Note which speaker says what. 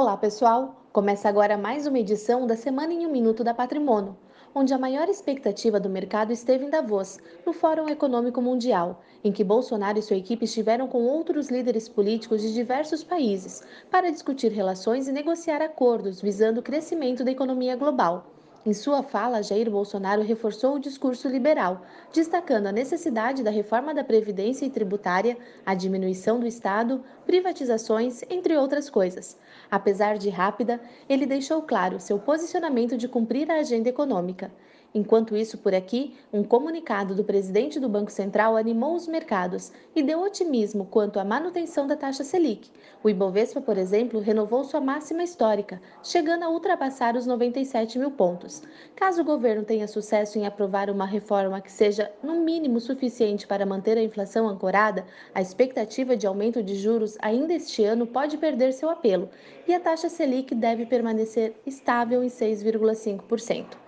Speaker 1: Olá, pessoal! Começa agora mais uma edição da Semana em um Minuto da Patrimônio, onde a maior expectativa do mercado esteve em Davos, no Fórum Econômico Mundial, em que Bolsonaro e sua equipe estiveram com outros líderes políticos de diversos países para discutir relações e negociar acordos visando o crescimento da economia global. Em sua fala, Jair Bolsonaro reforçou o discurso liberal, destacando a necessidade da reforma da Previdência e tributária, a diminuição do Estado, privatizações, entre outras coisas. Apesar de rápida, ele deixou claro seu posicionamento de cumprir a agenda econômica. Enquanto isso, por aqui, um comunicado do presidente do Banco Central animou os mercados e deu otimismo quanto à manutenção da taxa Selic. O Ibovespa, por exemplo, renovou sua máxima histórica, chegando a ultrapassar os 97 mil pontos. Caso o governo tenha sucesso em aprovar uma reforma que seja, no mínimo, suficiente para manter a inflação ancorada, a expectativa de aumento de juros ainda este ano pode perder seu apelo e a taxa Selic deve permanecer estável em 6,5%.